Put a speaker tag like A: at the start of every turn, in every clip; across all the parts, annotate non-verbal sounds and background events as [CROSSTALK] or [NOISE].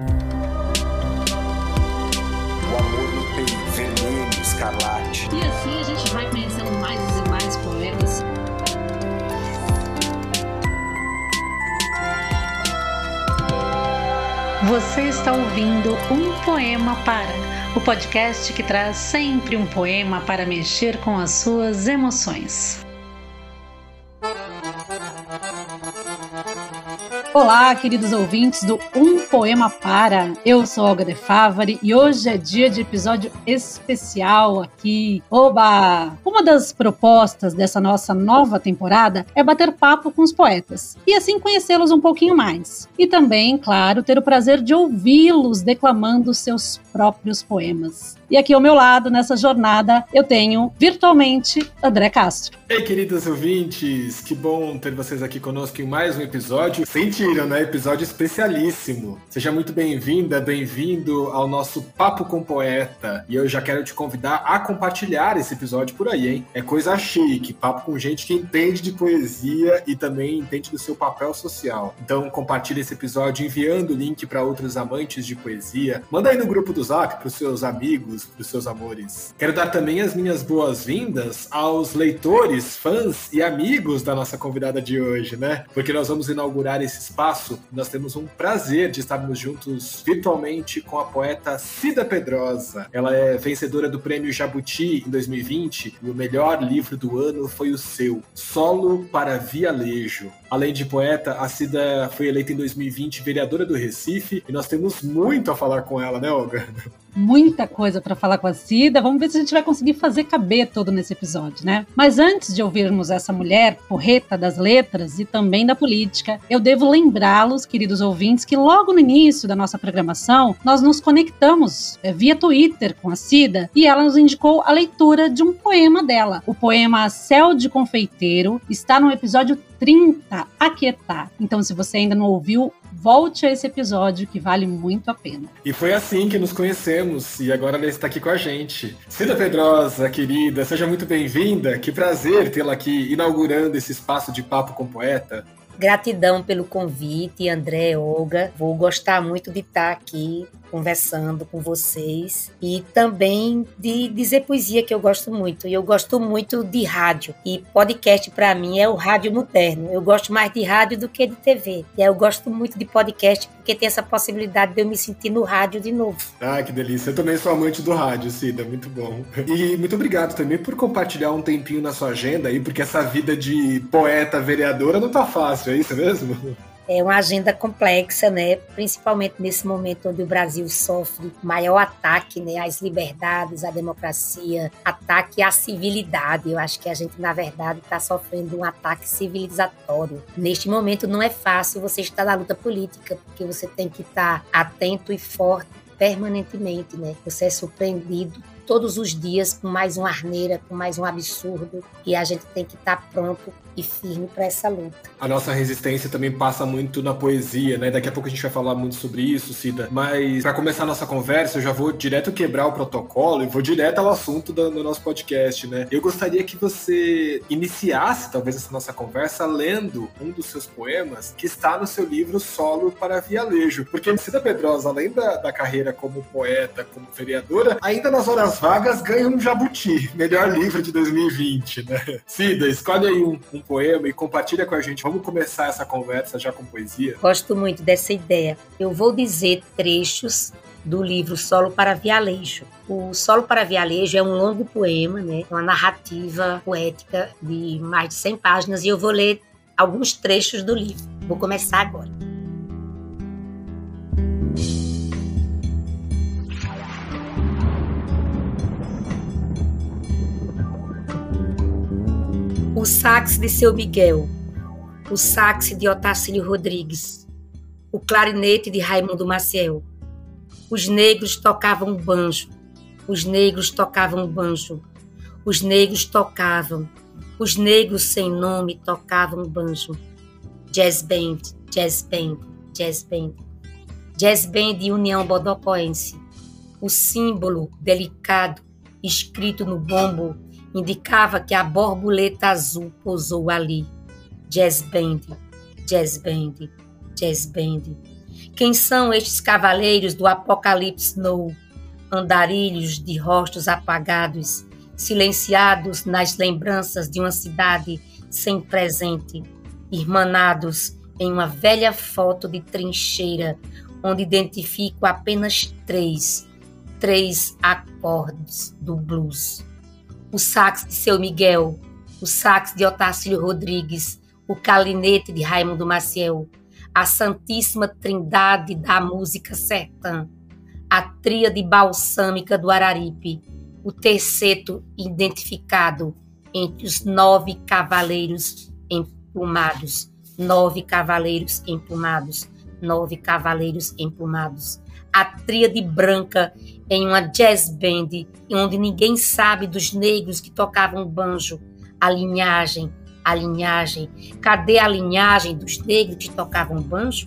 A: O amor no peito, vermelho, escarlate.
B: E assim a gente vai conhecendo mais e mais poetas.
C: Você está ouvindo Um Poema Para, o podcast que traz sempre um poema para mexer com as suas emoções.
D: Olá, queridos ouvintes do Um Poema Para. Eu sou Olga De Favari e hoje é dia de episódio especial aqui. Oba! Uma das propostas dessa nossa nova temporada é bater papo com os poetas e assim conhecê-los um pouquinho mais. E também, claro, ter o prazer de ouvi-los declamando seus próprios poemas. E aqui ao meu lado, nessa jornada, eu tenho virtualmente André Castro.
E: Ei, queridos ouvintes, que bom ter vocês aqui conosco em mais um episódio. Sentiram, né? Episódio especialíssimo. Seja muito bem-vinda, bem-vindo ao nosso Papo com Poeta. E eu já quero te convidar a compartilhar esse episódio por aí, hein? É coisa chique, papo com gente que entende de poesia e também entende do seu papel social. Então compartilhe esse episódio enviando o link para outros amantes de poesia. Manda aí no grupo do Zap para os seus amigos, para os seus amores. Quero dar também as minhas boas-vindas aos leitores fãs e amigos da nossa convidada de hoje, né? Porque nós vamos inaugurar esse espaço. Nós temos um prazer de estarmos juntos virtualmente com a poeta Cida Pedrosa. Ela é vencedora do prêmio Jabuti em 2020 e o melhor livro do ano foi o seu, Solo para Vialejo. Além de poeta, a Cida foi eleita em 2020 vereadora do Recife e nós temos muito a falar com ela, né, Olga?
D: Muita coisa para falar com a Cida. Vamos ver se a gente vai conseguir fazer caber todo nesse episódio, né? Mas antes de ouvirmos essa mulher porreta das letras e também da política, eu devo lembrá-los, queridos ouvintes, que logo no início da nossa programação nós nos conectamos é, via Twitter com a Cida e ela nos indicou a leitura de um poema dela. O poema Céu de Confeiteiro está no episódio 30, Aquietar. Então, se você ainda não ouviu, volte a esse episódio que vale muito a pena.
E: E foi assim que nos conhecemos e agora ela está aqui com a gente. Cida Pedrosa, querida, seja muito bem-vinda. Que prazer tê-la aqui inaugurando esse espaço de papo com poeta.
F: Gratidão pelo convite, André, Olga. Vou gostar muito de estar aqui conversando com vocês e também de dizer poesia que eu gosto muito. E eu gosto muito de rádio e podcast para mim é o rádio moderno. Eu gosto mais de rádio do que de TV. E eu gosto muito de podcast porque tem essa possibilidade de eu me sentir no rádio de novo.
E: Ah, que delícia. Eu também sou amante do rádio, Cida, muito bom. E muito obrigado também por compartilhar um tempinho na sua agenda aí, porque essa vida de poeta vereadora não tá fácil, é isso mesmo?
F: É uma agenda complexa, né? Principalmente nesse momento onde o Brasil sofre maior ataque, né, às liberdades, à democracia, ataque à civilidade. Eu acho que a gente na verdade está sofrendo um ataque civilizatório. Neste momento não é fácil você estar na luta política, porque você tem que estar atento e forte permanentemente, né? Você é surpreendido todos os dias com mais uma arneira, com mais um absurdo, e a gente tem que estar pronto e firme para essa luta.
E: A nossa resistência também passa muito na poesia, né? Daqui a pouco a gente vai falar muito sobre isso, Cida. Mas para começar a nossa conversa, eu já vou direto quebrar o protocolo e vou direto ao assunto do, do nosso podcast, né? Eu gostaria que você iniciasse talvez essa nossa conversa lendo um dos seus poemas que está no seu livro Solo para Vialejo. Porque Cida Pedrosa, além da, da carreira como poeta, como vereadora, ainda nas horas vagas ganha um Jabuti, melhor livro de 2020, né? Cida, escolhe aí um, um poema e compartilha com a gente. Vamos começar essa conversa já com poesia?
F: Gosto muito dessa ideia. Eu vou dizer trechos do livro Solo para Vialejo. O Solo para Vialejo é um longo poema, né? uma narrativa poética de mais de 100 páginas e eu vou ler alguns trechos do livro. Vou começar agora. O sax de seu Miguel, o sax de Otacílio Rodrigues, o clarinete de Raimundo Maciel. Os negros tocavam banjo, os negros tocavam banjo, os negros tocavam, os negros sem nome tocavam banjo. Jazz band, jazz band, jazz band. Jazz band União Bodocoense. O símbolo delicado escrito no bombo indicava que a borboleta azul pousou ali. Jazz band, jazz band, jazz band. Quem são estes cavaleiros do Apocalipse Snow? Andarilhos de rostos apagados, silenciados nas lembranças de uma cidade sem presente, irmanados em uma velha foto de trincheira, onde identifico apenas três, três acordes do blues. O sax de Seu Miguel, o sax de Otacílio Rodrigues, o calinete de Raimundo Maciel, a Santíssima Trindade da música sertã, a tríade balsâmica do Araripe, o terceto identificado entre os nove cavaleiros emplumados, nove cavaleiros emplumados, nove cavaleiros emplumados, a tríade branca em uma jazz band, onde ninguém sabe dos negros que tocavam banjo, a linhagem, a linhagem. Cadê a linhagem dos negros que tocavam banjo?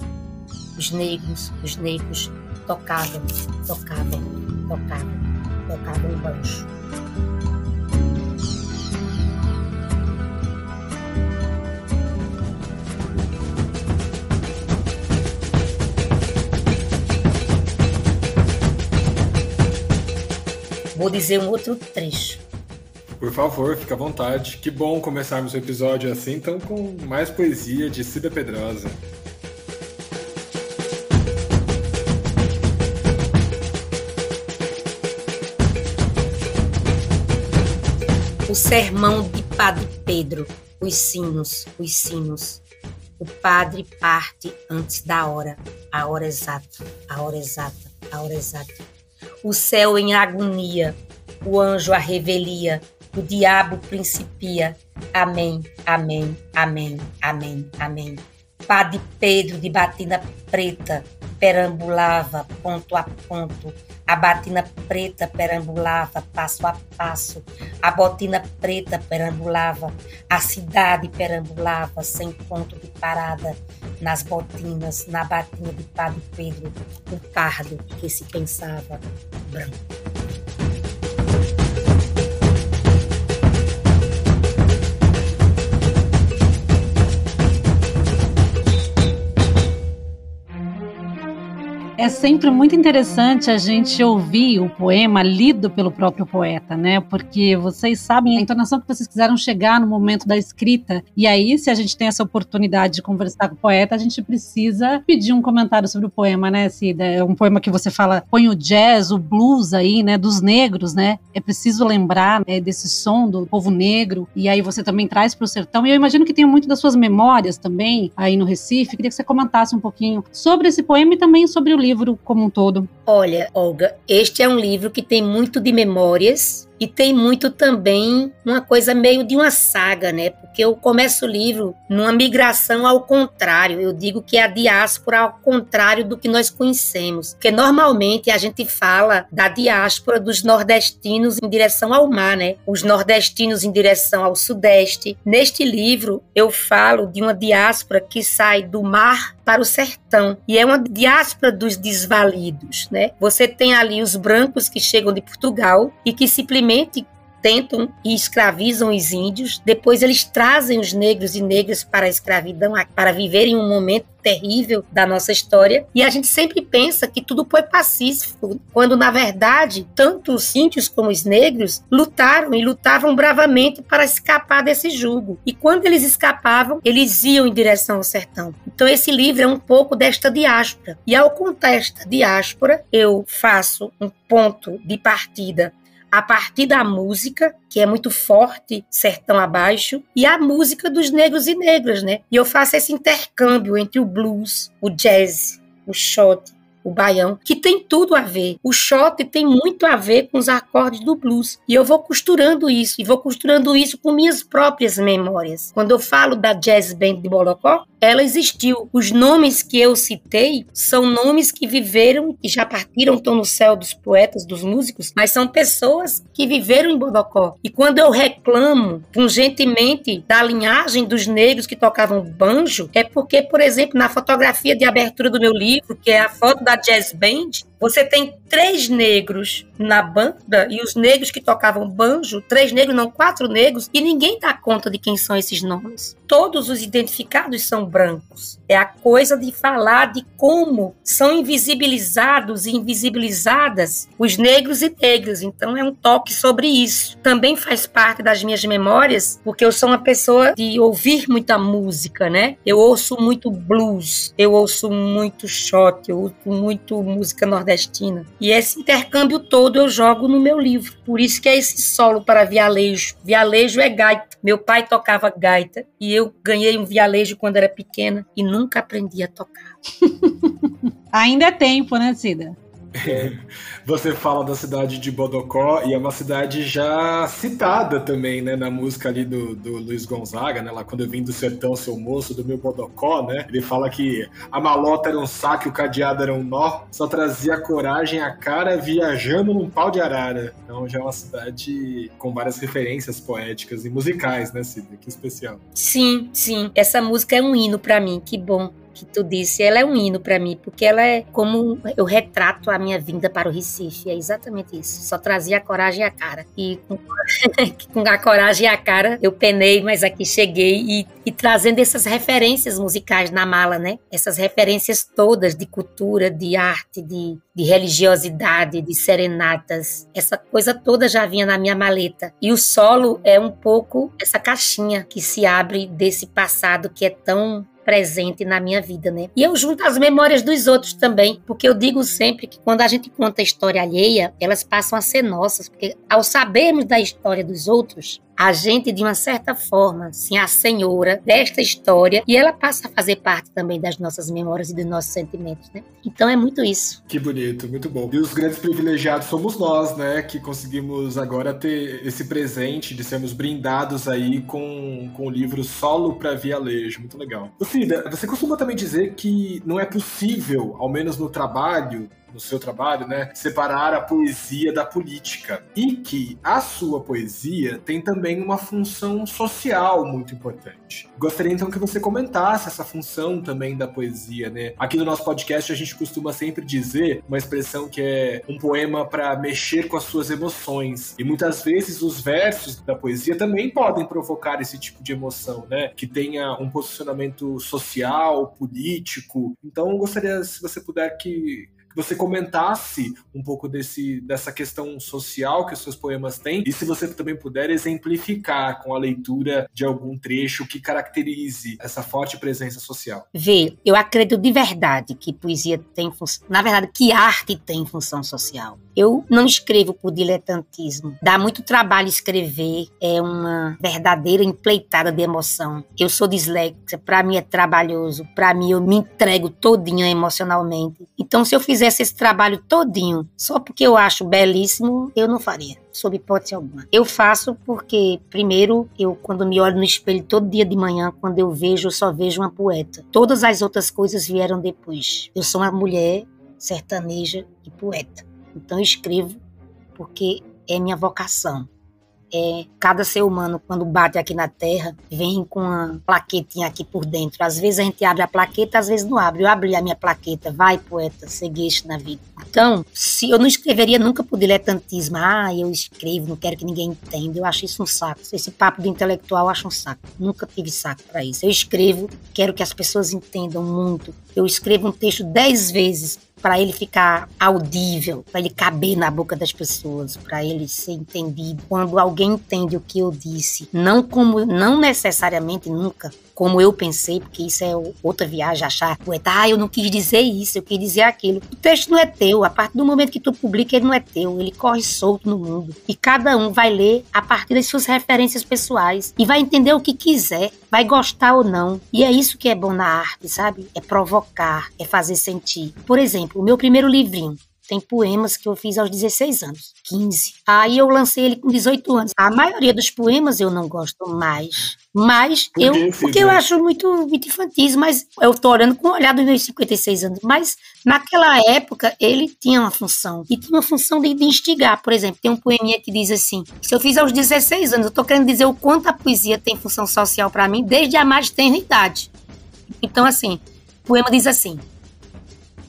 F: Os negros, os negros tocavam, tocavam, tocavam, tocavam banjo. Vou dizer um outro trecho.
E: Por favor, fica à vontade. Que bom começarmos o episódio assim, então com mais poesia de Cida Pedrosa.
F: O sermão de Padre Pedro, os sinos, os sinos. O padre parte antes da hora, a hora exata, a hora exata, a hora exata. O céu em agonia, o anjo a revelia, o diabo principia. Amém, amém, amém, amém, amém. Padre Pedro de batina preta perambulava ponto a ponto. A batina preta perambulava passo a passo. A botina preta perambulava. A cidade perambulava sem ponto de parada. Nas botinas, na batina de Padre Pedro, um pardo que se pensava branco.
D: É sempre muito interessante a gente ouvir o poema lido pelo próprio poeta, né? Porque vocês sabem a entonação que vocês quiseram chegar no momento da escrita. E aí, se a gente tem essa oportunidade de conversar com o poeta, a gente precisa pedir um comentário sobre o poema, né, Cida? É um poema que você fala, põe o jazz, o blues aí, né, dos negros, né? É preciso lembrar né, desse som do povo negro. E aí você também traz para o sertão. E eu imagino que tem muito das suas memórias também aí no Recife. Queria que você comentasse um pouquinho sobre esse poema e também sobre o livro como um todo?
F: Olha, Olga, este é um livro que tem muito de memórias e tem muito também uma coisa meio de uma saga, né? Porque eu começo o livro numa migração ao contrário. Eu digo que é a diáspora ao contrário do que nós conhecemos. Porque normalmente a gente fala da diáspora dos nordestinos em direção ao mar, né? Os nordestinos em direção ao sudeste. Neste livro eu falo de uma diáspora que sai do mar para o sertão. E é uma diáspora dos desvalidos, né? Você tem ali os brancos que chegam de Portugal e que simplesmente tentam e escravizam os índios, depois eles trazem os negros e negras para a escravidão, para viverem um momento terrível da nossa história, e a gente sempre pensa que tudo foi pacífico, quando na verdade, tanto os índios como os negros lutaram e lutavam bravamente para escapar desse jugo. E quando eles escapavam, eles iam em direção ao sertão. Então esse livro é um pouco desta diáspora. E ao contar esta diáspora, eu faço um ponto de partida a partir da música, que é muito forte, sertão abaixo, e a música dos negros e negras, né? E eu faço esse intercâmbio entre o blues, o jazz, o shot, o baião, que tem tudo a ver. O shot tem muito a ver com os acordes do blues. E eu vou costurando isso, e vou costurando isso com minhas próprias memórias. Quando eu falo da Jazz Band de Bolocó, ela existiu. Os nomes que eu citei são nomes que viveram e já partiram, estão no céu dos poetas, dos músicos, mas são pessoas que viveram em Bodocó. E quando eu reclamo pungentemente da linhagem dos negros que tocavam banjo, é porque, por exemplo, na fotografia de abertura do meu livro, que é a foto da Jazz Band, Você tem três negros na banda e os negros que tocavam banjo, três negros, não, quatro negros, e ninguém dá conta de quem são esses nomes. Todos os identificados são brancos. É a coisa de falar de como são invisibilizados e invisibilizadas os negros e negras. Então é um toque sobre isso. Também faz parte das minhas memórias, porque eu sou uma pessoa de ouvir muita música, né? Eu ouço muito blues, eu ouço muito shot, eu ouço muito música nordestina. E esse intercâmbio todo eu jogo no meu livro. Por isso que é esse solo para vialejo. Vialejo é gaita. Meu pai tocava gaita e eu ganhei um vialejo quando era pequena e nunca aprendi a tocar. [LAUGHS]
D: Ainda é tempo, né, Cida?
E: Você fala da cidade de Bodocó e é uma cidade já citada também, né, na música ali do, do Luiz Gonzaga, né, lá quando eu vim do sertão, seu moço, do meu Bodocó, né, ele fala que a malota era um saco, o cadeado era um nó, só trazia coragem a cara viajando num pau de arara. Então já é uma cidade com várias referências poéticas e musicais, né, Cida? Que especial.
F: Sim, sim. Essa música é um hino para mim, que bom que tu disse, ela é um hino para mim, porque ela é como eu retrato a minha vinda para o Recife, é exatamente isso. Só trazia a coragem e a cara. E [LAUGHS] com, a coragem e a cara eu penei, mas aqui cheguei e, e trazendo essas referências musicais na mala, né? Essas referências todas de cultura, de arte, de, de religiosidade, de serenatas. Essa coisa toda já vinha na minha maleta. E o solo é um pouco essa caixinha que se abre desse passado que é tão presente na minha vida, né? E eu junto as memórias dos outros também, porque eu digo sempre que quando a gente conta a história alheia, elas passam a ser nossas, porque ao sabermos da história dos outros, a gente, de uma certa forma, sim, a senhora desta história, e ela passa a fazer parte também das nossas memórias e dos nossos sentimentos, né? Então é muito isso.
E: Que bonito, muito bom. E os grandes privilegiados somos nós, né? Que conseguimos agora ter esse presente de sermos brindados aí com, com o livro Solo para Vialejo. Muito legal. Cida, você costuma também dizer que não é possível, ao menos no trabalho, no seu trabalho, né, separar a poesia da política e que a sua poesia tem também uma função social muito importante. Gostaria então que você comentasse essa função também da poesia, né? Aqui no nosso podcast a gente costuma sempre dizer uma expressão que é um poema para mexer com as suas emoções e muitas vezes os versos da poesia também podem provocar esse tipo de emoção, né? Que tenha um posicionamento social, político. Então, gostaria se você puder que que você comentasse um pouco desse, dessa questão social que os seus poemas têm e se você também puder exemplificar com a leitura de algum trecho que caracterize essa forte presença social.
F: Vê, eu acredito de verdade que poesia tem função, na verdade que arte tem função social. Eu não escrevo por diletantismo. Dá muito trabalho escrever, é uma verdadeira empleitada de emoção. Eu sou disléxica, para mim é trabalhoso, para mim eu me entrego todinha emocionalmente. Então se eu fizesse esse trabalho todinho só porque eu acho belíssimo, eu não faria sob hipótese alguma. Eu faço porque, primeiro, eu quando me olho no espelho todo dia de manhã, quando eu vejo, eu só vejo uma poeta. Todas as outras coisas vieram depois. Eu sou uma mulher sertaneja e poeta. Então eu escrevo porque é minha vocação. É, cada ser humano, quando bate aqui na Terra, vem com uma plaquetinha aqui por dentro. Às vezes a gente abre a plaqueta, às vezes não abre. Eu abri a minha plaqueta, vai poeta, seguiste na vida. Então, se eu não escreveria nunca por diletantismo, ah, eu escrevo, não quero que ninguém entenda. Eu acho isso um saco. Esse papo do intelectual eu acho um saco. Nunca tive saco para isso. Eu escrevo, quero que as pessoas entendam muito. Eu escrevo um texto dez vezes para ele ficar audível, para ele caber na boca das pessoas, para ele ser entendido. Quando alguém entende o que eu disse, não como não necessariamente nunca como eu pensei, porque isso é outra viagem, achar, poeta, ah, eu não quis dizer isso, eu quis dizer aquilo. O texto não é teu, a partir do momento que tu publica, ele não é teu, ele corre solto no mundo. E cada um vai ler a partir das suas referências pessoais e vai entender o que quiser, vai gostar ou não. E é isso que é bom na arte, sabe? É provocar, é fazer sentir. Por exemplo, o meu primeiro livrinho, tem poemas que eu fiz aos 16 anos, 15. Aí eu lancei ele com 18 anos. A maioria dos poemas eu não gosto mais. Mas eu, porque eu acho muito, muito infantis, mas eu tô olhando com o olhar dos meus 56 anos. Mas naquela época ele tinha uma função. E tinha uma função de, de instigar. Por exemplo, tem um poeminha que diz assim: se eu fiz aos 16 anos, eu tô querendo dizer o quanto a poesia tem função social para mim desde a mais tenra idade. Então, assim, o poema diz assim: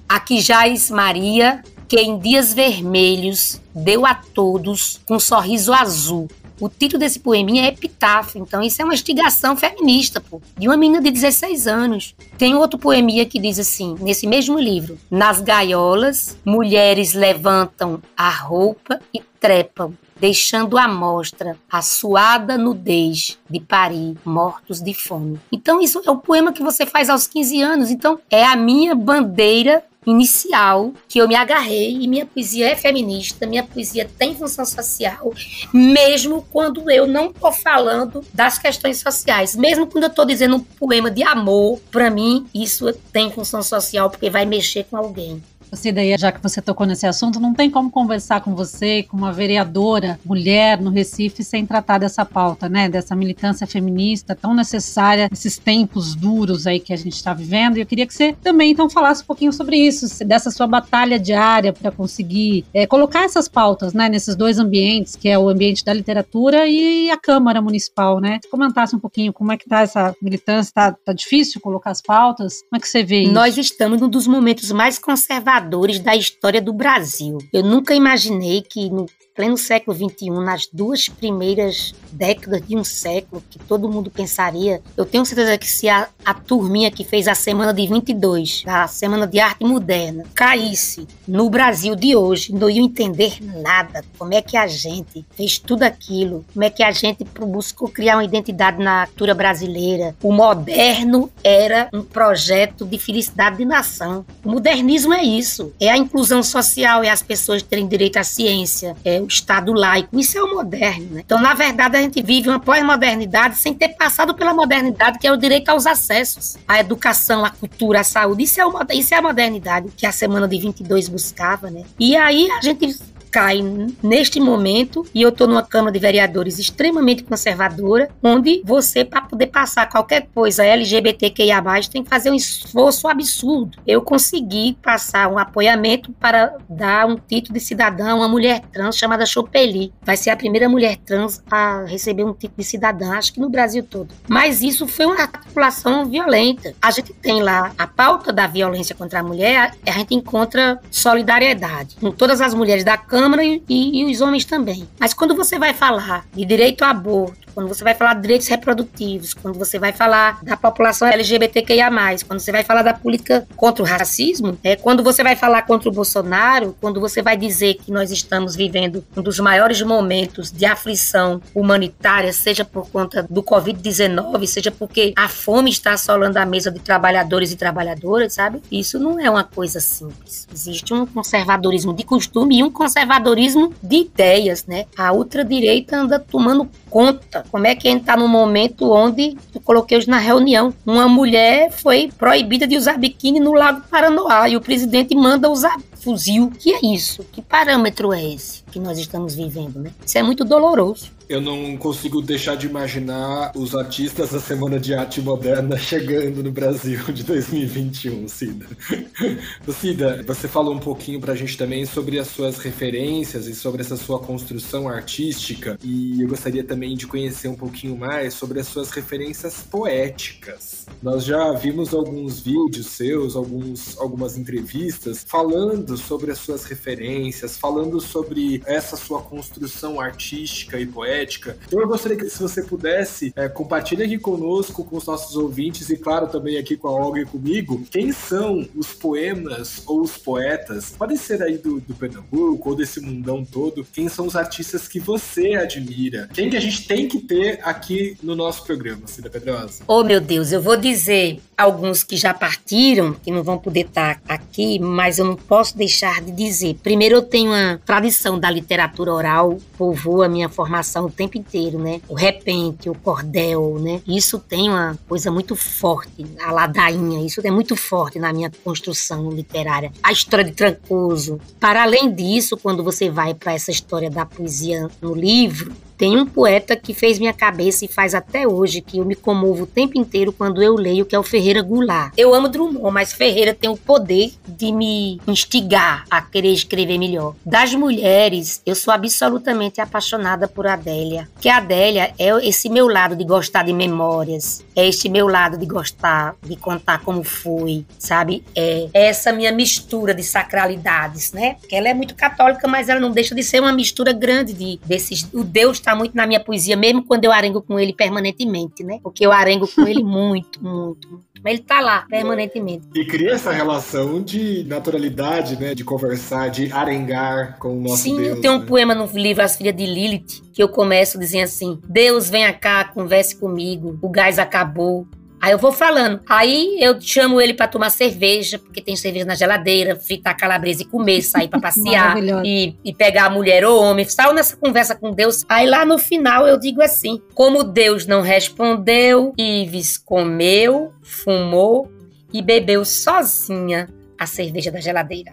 F: Aqui jaz Maria, que em dias vermelhos deu a todos com um sorriso azul. O título desse poeminha é Epitáfio, então isso é uma instigação feminista, pô, de uma menina de 16 anos. Tem outro poeminha que diz assim, nesse mesmo livro: Nas gaiolas, mulheres levantam a roupa e trepam, deixando à mostra a suada nudez de Paris, mortos de fome. Então isso é o poema que você faz aos 15 anos, então é a minha bandeira inicial que eu me agarrei e minha poesia é feminista, minha poesia tem função social, mesmo quando eu não estou falando das questões sociais, mesmo quando eu estou dizendo um poema de amor, para mim isso tem função social porque vai mexer com alguém.
D: Cida, já que você tocou nesse assunto, não tem como conversar com você, com uma vereadora mulher no Recife, sem tratar dessa pauta, né? Dessa militância feminista tão necessária nesses tempos duros aí que a gente está vivendo. E eu queria que você também então falasse um pouquinho sobre isso, dessa sua batalha diária para conseguir é, colocar essas pautas, né? Nesses dois ambientes, que é o ambiente da literatura e a Câmara Municipal, né? Se comentasse um pouquinho como é que tá essa militância, tá, tá difícil colocar as pautas? Como é que você vê isso?
F: Nós estamos num dos momentos mais conservadores da história do Brasil. Eu nunca imaginei que no pleno século XXI, nas duas primeiras décadas de um século, que todo mundo pensaria, eu tenho certeza que se a, a turminha que fez a semana de 22, a semana de arte moderna, caísse no Brasil de hoje, não ia entender nada. Como é que a gente fez tudo aquilo? Como é que a gente buscou criar uma identidade na cultura brasileira? O moderno era um projeto de felicidade de nação. O modernismo é isso, é a inclusão social, é as pessoas terem direito à ciência, é Estado laico. Isso é o moderno. Né? Então, na verdade, a gente vive uma pós-modernidade sem ter passado pela modernidade, que é o direito aos acessos, à educação, à cultura, à saúde. Isso é, o, isso é a modernidade que a semana de 22 buscava. Né? E aí a gente cai neste momento e eu estou numa Câmara de Vereadores extremamente conservadora, onde você, para poder passar qualquer coisa LGBTQIA, tem que fazer um esforço absurdo. Eu consegui passar um apoiamento para dar um título de cidadã a uma mulher trans chamada Chopeli. Vai ser a primeira mulher trans a receber um título de cidadã, acho que no Brasil todo. Mas isso foi uma articulação violenta. A gente tem lá a pauta da violência contra a mulher, a gente encontra solidariedade com todas as mulheres da Câmara Câmara e, e, os homens também. Mas quando você vai falar de direito ao aborto, quando você vai falar de direitos reprodutivos, quando você vai falar da população LGBTQIA+, quando você vai falar da política contra o racismo, é, quando você vai falar contra o Bolsonaro, quando você vai dizer que nós estamos vivendo um dos maiores momentos de aflição humanitária, seja por conta do Covid-19, seja porque a fome está assolando a mesa de trabalhadores e trabalhadoras, sabe? Isso não é uma coisa simples. Existe um conservadorismo de costume e um conservadorismo de ideias, né? A ultradireita anda tomando conta como é que a gente está no momento onde, eu coloquei hoje na reunião, uma mulher foi proibida de usar biquíni no Lago Paranoá e o presidente manda usar fuzil. Que é isso? Que parâmetro é esse que nós estamos vivendo, né? Isso é muito doloroso.
E: Eu não consigo deixar de imaginar os artistas da Semana de Arte Moderna [LAUGHS] chegando no Brasil de 2021, Cida. Cida, você falou um pouquinho pra gente também sobre as suas referências e sobre essa sua construção artística, e eu gostaria também de conhecer um pouquinho mais sobre as suas referências poéticas. Nós já vimos alguns vídeos seus, alguns, algumas entrevistas, falando sobre as suas referências, falando sobre essa sua construção artística e poética poética. Então eu gostaria que se você pudesse é, compartilhar aqui conosco, com os nossos ouvintes e claro também aqui com a Olga e comigo, quem são os poemas ou os poetas, podem ser aí do, do Pernambuco ou desse mundão todo, quem são os artistas que você admira? Quem que a gente tem que ter aqui no nosso programa, Cida Pedrosa?
F: Oh meu Deus, eu vou dizer alguns que já partiram, que não vão poder estar aqui, mas eu não posso deixar de dizer. Primeiro eu tenho uma tradição da literatura oral, povoa a minha formação o tempo inteiro, né? O repente, o cordel, né? Isso tem uma coisa muito forte, a ladainha, isso é muito forte na minha construção literária. A história de Trancoso. Para além disso, quando você vai para essa história da poesia no livro, Tem um poeta que fez minha cabeça e faz até hoje, que eu me comovo o tempo inteiro quando eu leio, que é o Ferreira Goulart. Eu amo Drummond, mas Ferreira tem o poder de me instigar a querer escrever melhor. Das mulheres, eu sou absolutamente apaixonada por Adélia. Que Adélia é esse meu lado de gostar de memórias, é este meu lado de gostar de contar como foi, sabe? É essa minha mistura de sacralidades, né? Porque ela é muito católica, mas ela não deixa de ser uma mistura grande de desses. O Deus está muito na minha poesia, mesmo quando eu arengo com ele permanentemente, né? Porque eu arengo com ele muito, muito, muito. Mas ele tá lá permanentemente.
E: E cria essa relação de naturalidade, né? De conversar, de arengar com o nosso
F: Sim,
E: Deus.
F: tem um
E: né?
F: poema no livro As Filhas de Lilith que eu começo dizendo assim: Deus, venha cá, converse comigo, o gás acabou. Aí eu vou falando. Aí eu chamo ele pra tomar cerveja, porque tem cerveja na geladeira, fritar calabresa e comer, sair pra [LAUGHS] passear e, e pegar a mulher ou homem. Saiu nessa conversa com Deus. Aí lá no final eu digo assim: Como Deus não respondeu, Ives comeu, fumou e bebeu sozinha a cerveja da geladeira.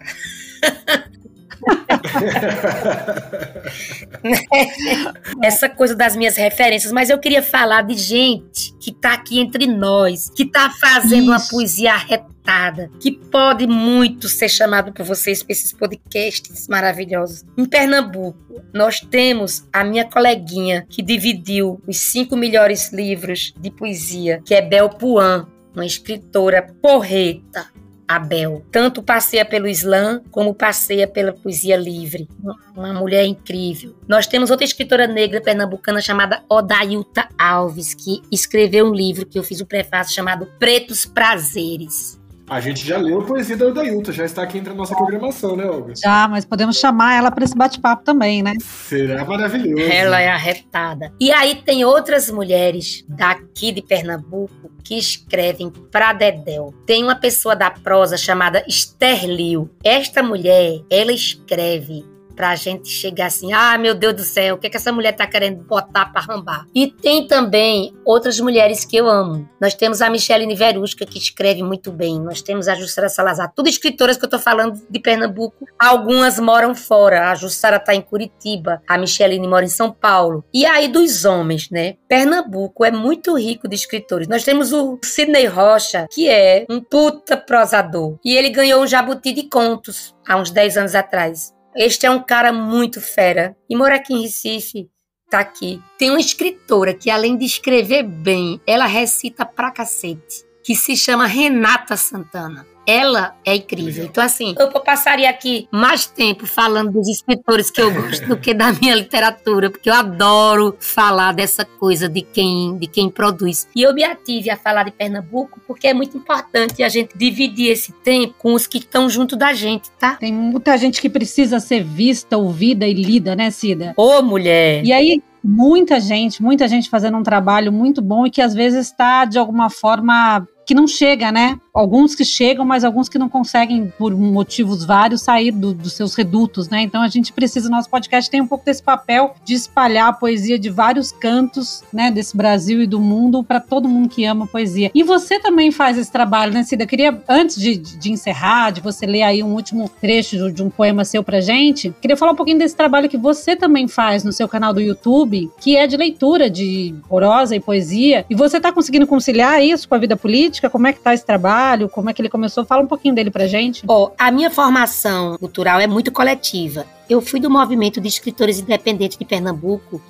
F: [LAUGHS] [LAUGHS] Essa coisa das minhas referências, mas eu queria falar de gente que tá aqui entre nós, que tá fazendo uma
D: Isso.
F: poesia arretada, que pode muito ser chamado por vocês para esses podcasts maravilhosos. Em Pernambuco, nós temos a minha coleguinha que dividiu os cinco melhores livros de poesia, que é Bel Puan, uma escritora porreta. A Bel. Tanto passeia pelo slam, como passeia pela poesia livre. Uma mulher incrível. Nós temos outra escritora negra pernambucana chamada Odailta Alves, que escreveu um livro que eu fiz o prefácio chamado Pretos Prazeres.
E: A gente já leu a poesia da Odailta, já está aqui entre a nossa programação, né, Olga?
D: Já, mas podemos chamar ela para esse bate-papo também, né?
E: Será maravilhoso.
F: Ela é arretada. E aí tem outras mulheres daqui de Pernambuco que escrevem pra Dedéu. Tem uma pessoa da prosa chamada Esther Liu. Esta mulher, ela escreve pra gente chegar assim, ah, meu Deus do céu, o que, é que essa mulher tá querendo botar pra rambar? E tem também outras mulheres que eu amo. Nós temos a Micheline Verusca, que escreve muito bem. Nós temos a Jussara Salazar. Tudo escritoras que eu tô falando de Pernambuco. Algumas moram fora. A Jussara tá em Curitiba. A Micheline mora em São Paulo. E aí dos homens, né? Pernambuco é muito rico de escritores. Nós temos o Sidney Rocha, que é um puta prosador. E ele ganhou um jabuti de contos há uns 10 anos atrás. Este é um cara muito fera. E mora aqui em Recife. Tá aqui. Tem uma escritora que, além de escrever bem, ela recita pra cacete. Que se chama Renata Santana. Ela é incrível. Então, assim, eu passaria aqui mais tempo falando dos escritores que eu gosto do que da [LAUGHS] minha literatura, porque eu adoro falar dessa coisa de quem, de quem produz. E eu me ative a falar de Pernambuco porque é muito importante a gente dividir esse tempo com os que estão junto da gente, tá?
D: Tem muita gente que precisa ser vista, ouvida e lida, né, Cida?
F: Ô, mulher!
D: E aí, muita gente, muita gente fazendo um trabalho muito bom e que às vezes está, de alguma forma, que não chega, né? Alguns que chegam, mas alguns que não conseguem, por motivos vários, sair do- dos seus redutos, né? Então a gente precisa, nosso podcast tem um pouco desse papel de espalhar a poesia de vários cantos, né, desse Brasil e do mundo para todo mundo que ama poesia. E você também faz esse trabalho, né, Cida? Eu queria, antes de, de encerrar, de você ler aí um último trecho de- um poema seu pra gente, queria falar um pouquinho desse trabalho que você também faz no seu canal do YouTube, que é de leitura de prosa e poesia. E você tá conseguindo conciliar isso com a vida política? Como é que tá esse trabalho? Como é que ele começou? Fala um pouquinho dele pra gente.
F: Ó, a minha formação cultural é muito coletiva. Eu fui do movimento de escritores independentes de Pernambuco,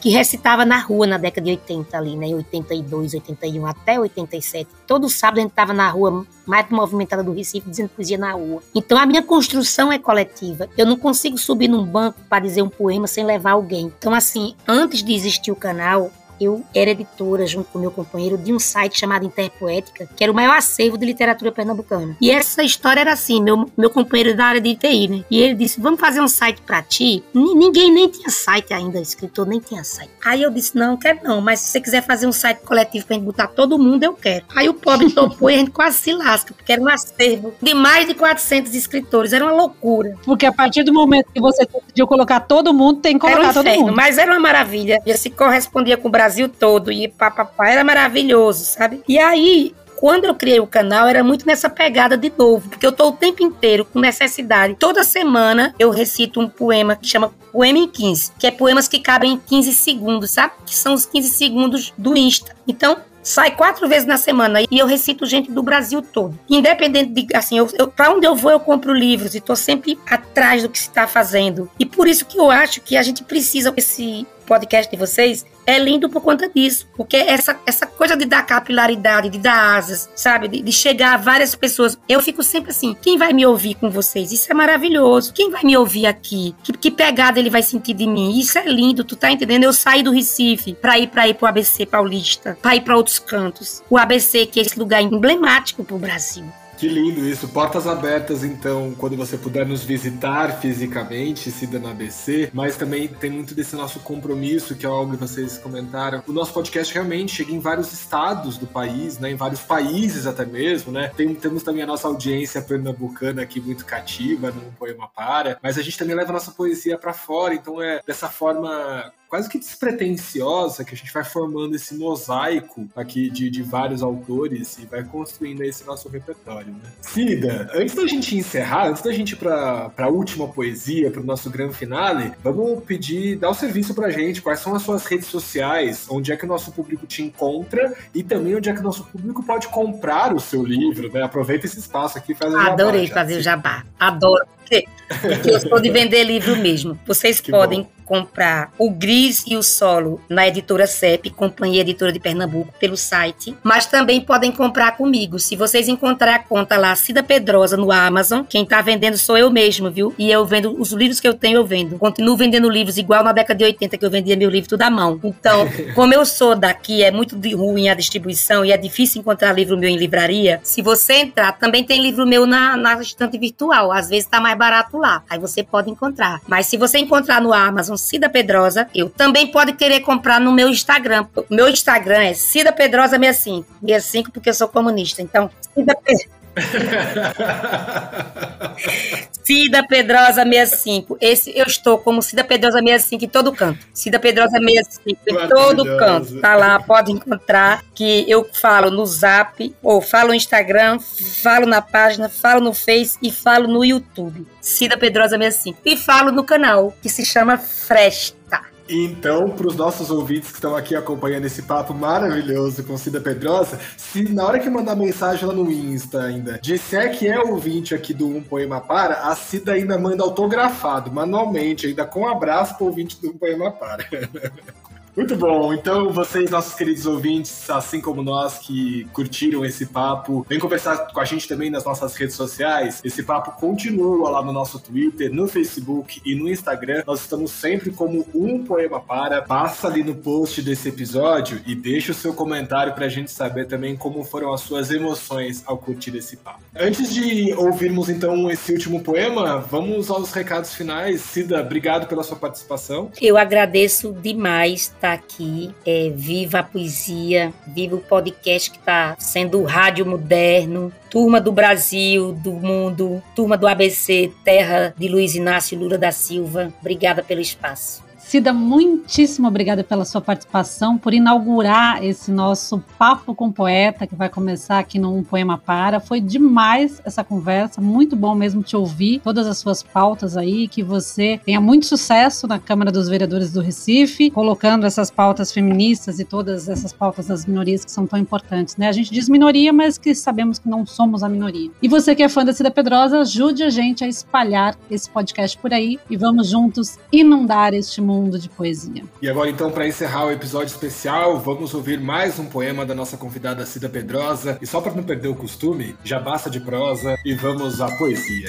F: que recitava na rua na década de 80 ali, né? 82, 81 até 87. Todo sábado a gente estava na rua mais movimentada do Recife dizendo poesia na rua. Então a minha construção é coletiva. Eu não consigo subir num banco para dizer um poema sem levar alguém. Então assim, antes de existir o canal, eu era editora, junto com meu companheiro, de um site chamado Interpoética, que era o maior acervo de literatura pernambucana. E essa história era assim: meu, meu companheiro da área de TI, né? E ele disse: Vamos fazer um site pra ti? Ni- Ninguém nem tinha site ainda, escritor nem tinha site. Aí eu disse: Não, quero não, mas se você quiser fazer um site coletivo pra gente botar todo mundo, eu quero. Aí o pobre topou e a gente quase se lasca, porque era um acervo de mais de 400 escritores, era uma loucura.
D: Porque a partir do momento que você decidiu colocar todo mundo, tem que
F: Era um
D: colocar todo
F: inferno,
D: mundo.
F: mas era uma maravilha. Já se correspondia com o Brasil todo e papapá, era maravilhoso, sabe? E aí, quando eu criei o canal, era muito nessa pegada de novo, porque eu tô o tempo inteiro com necessidade. Toda semana eu recito um poema que chama Poema em 15, que é poemas que cabem em 15 segundos, sabe? Que são os 15 segundos do Insta. Então, sai quatro vezes na semana e eu recito gente do Brasil todo. Independente de, assim, eu, eu para onde eu vou eu compro livros e tô sempre atrás do que se está fazendo. E por isso que eu acho que a gente precisa esse podcast de vocês é lindo por conta disso. Porque essa, essa coisa de dar capilaridade, de dar asas, sabe? De, de, chegar a várias pessoas. Eu fico sempre assim: quem vai me ouvir com vocês? Isso é maravilhoso. Quem vai me ouvir aqui? Que, que pegada ele vai sentir de mim? Isso é lindo, tu tá entendendo? Eu saí do Recife pra ir pra ir pro ABC Paulista, pra ir pra outros cantos. O ABC, que é esse lugar emblemático pro Brasil.
E: Que lindo isso. Portas abertas, então, quando você puder nos visitar fisicamente, Cida na ABC, mas também tem muito desse nosso compromisso, que é algo que vocês comentaram. O nosso podcast realmente chega em vários estados do país, né? Em vários países até mesmo, né? Tem, temos também a nossa audiência pernambucana aqui muito cativa no Poema Para, mas a gente também leva a nossa poesia para fora, então é dessa forma quase que despretensiosa que a gente vai formando esse mosaico aqui de, de vários autores e vai construindo esse nosso repertório, né? Cida, antes da gente encerrar, antes da gente ir para a última poesia, para o nosso grande finale, vamos pedir, dar o um serviço pra gente, quais são as suas redes sociais, onde é que o nosso público te encontra e também onde é que o nosso público pode comprar o seu livro, né? Aproveita esse espaço aqui e faz o
F: jabá. Adorei fazer o jabá. Adoro. Porque, porque eu sou de vender livro mesmo. Vocês que podem bom comprar o Gris e o Solo na editora CEP, Companhia Editora de Pernambuco, pelo site, mas também podem comprar comigo. Se vocês encontrar a conta lá, Cida Pedrosa, no Amazon, quem tá vendendo sou eu mesmo, viu? E eu vendo os livros que eu tenho, eu vendo. Continuo vendendo livros igual na década de 80 que eu vendia meu livro tudo à mão. Então, [LAUGHS] como eu sou daqui, é muito ruim a distribuição e é difícil encontrar livro meu em livraria. Se você entrar, também tem livro meu na, na estante virtual. Às vezes tá mais barato lá. Aí você pode encontrar. Mas se você encontrar no Amazon, Cida Pedrosa. Eu também pode querer comprar no meu Instagram. Meu Instagram é Cida Pedrosa 65. 65 porque eu sou comunista. Então, Cida Pedrosa. [LAUGHS] Cida Pedrosa 65. Esse eu estou como Cida Pedrosa 65 em todo canto. Cida Pedrosa 65 em todo canto. Tá lá, pode encontrar que eu falo no Zap, ou falo no Instagram, falo na página, falo no Face e falo no YouTube. Cida Pedrosa 65. E falo no canal que se chama Fresta.
E: Então, para os nossos ouvintes que estão aqui acompanhando esse papo maravilhoso com Cida Pedrosa, se na hora que mandar mensagem lá no Insta ainda disser que é ouvinte aqui do Um Poema Para, a Cida ainda manda autografado, manualmente, ainda com um abraço para o ouvinte do Um Poema Para. [LAUGHS] Muito bom. Então, vocês, nossos queridos ouvintes, assim como nós que curtiram esse papo, vem conversar com a gente também nas nossas redes sociais. Esse papo continua lá no nosso Twitter, no Facebook e no Instagram. Nós estamos sempre como um poema para. Passa ali no post desse episódio e deixa o seu comentário para a gente saber também como foram as suas emoções ao curtir esse papo. Antes de ouvirmos então esse último poema, vamos aos recados finais. Cida, obrigado pela sua participação.
F: Eu agradeço demais. Tá? Estar aqui. É, viva a poesia, viva o podcast que está sendo o rádio moderno. Turma do Brasil, do mundo, turma do ABC, terra de Luiz Inácio Lula da Silva. Obrigada pelo espaço.
D: Cida, muitíssimo obrigada pela sua participação, por inaugurar esse nosso papo com poeta que vai começar aqui no Um Poema Para. Foi demais essa conversa, muito bom mesmo te ouvir, todas as suas pautas aí, que você tenha muito sucesso na Câmara dos Vereadores do Recife, colocando essas pautas feministas e todas essas pautas das minorias que são tão importantes, né? A gente diz minoria, mas que sabemos que não somos a minoria. E você que é fã da Cida Pedrosa, ajude a gente a espalhar esse podcast por aí e vamos juntos inundar este mundo mundo de poesia.
E: E agora, então, para encerrar o episódio especial, vamos ouvir mais um poema da nossa convidada Cida Pedrosa. E só para não perder o costume, já basta de prosa e vamos à poesia.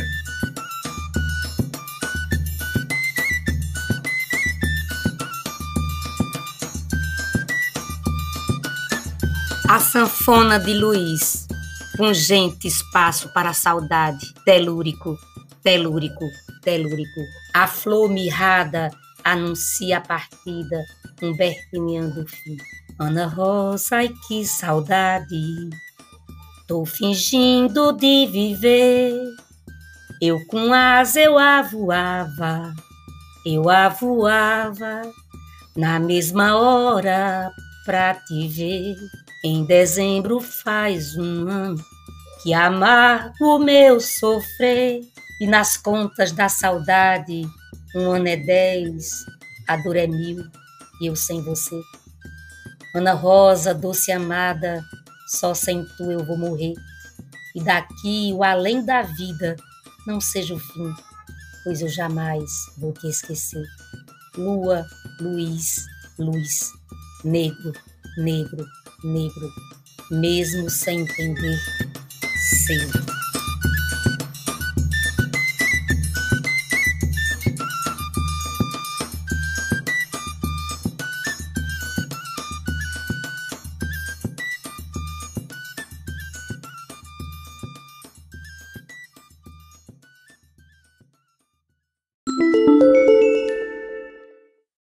F: A sanfona de Luiz, pungente espaço para a saudade, telúrico, telúrico, telúrico. A flor mirrada anuncia a partida, Humbertiniano do fim. Ana Rosa, ai que saudade, tô fingindo de viver. Eu com asa eu avoava, eu avoava, na mesma hora pra te ver. Em dezembro faz um ano que amargo o meu sofrer, e nas contas da saudade, um ano é dez, a dor é mil, e eu sem você. Ana Rosa, doce amada, só sem tu eu vou morrer. E daqui o além da vida não seja o fim, pois eu jamais vou te esquecer. Lua, Luiz, luz, negro, negro, negro, mesmo sem entender, sempre.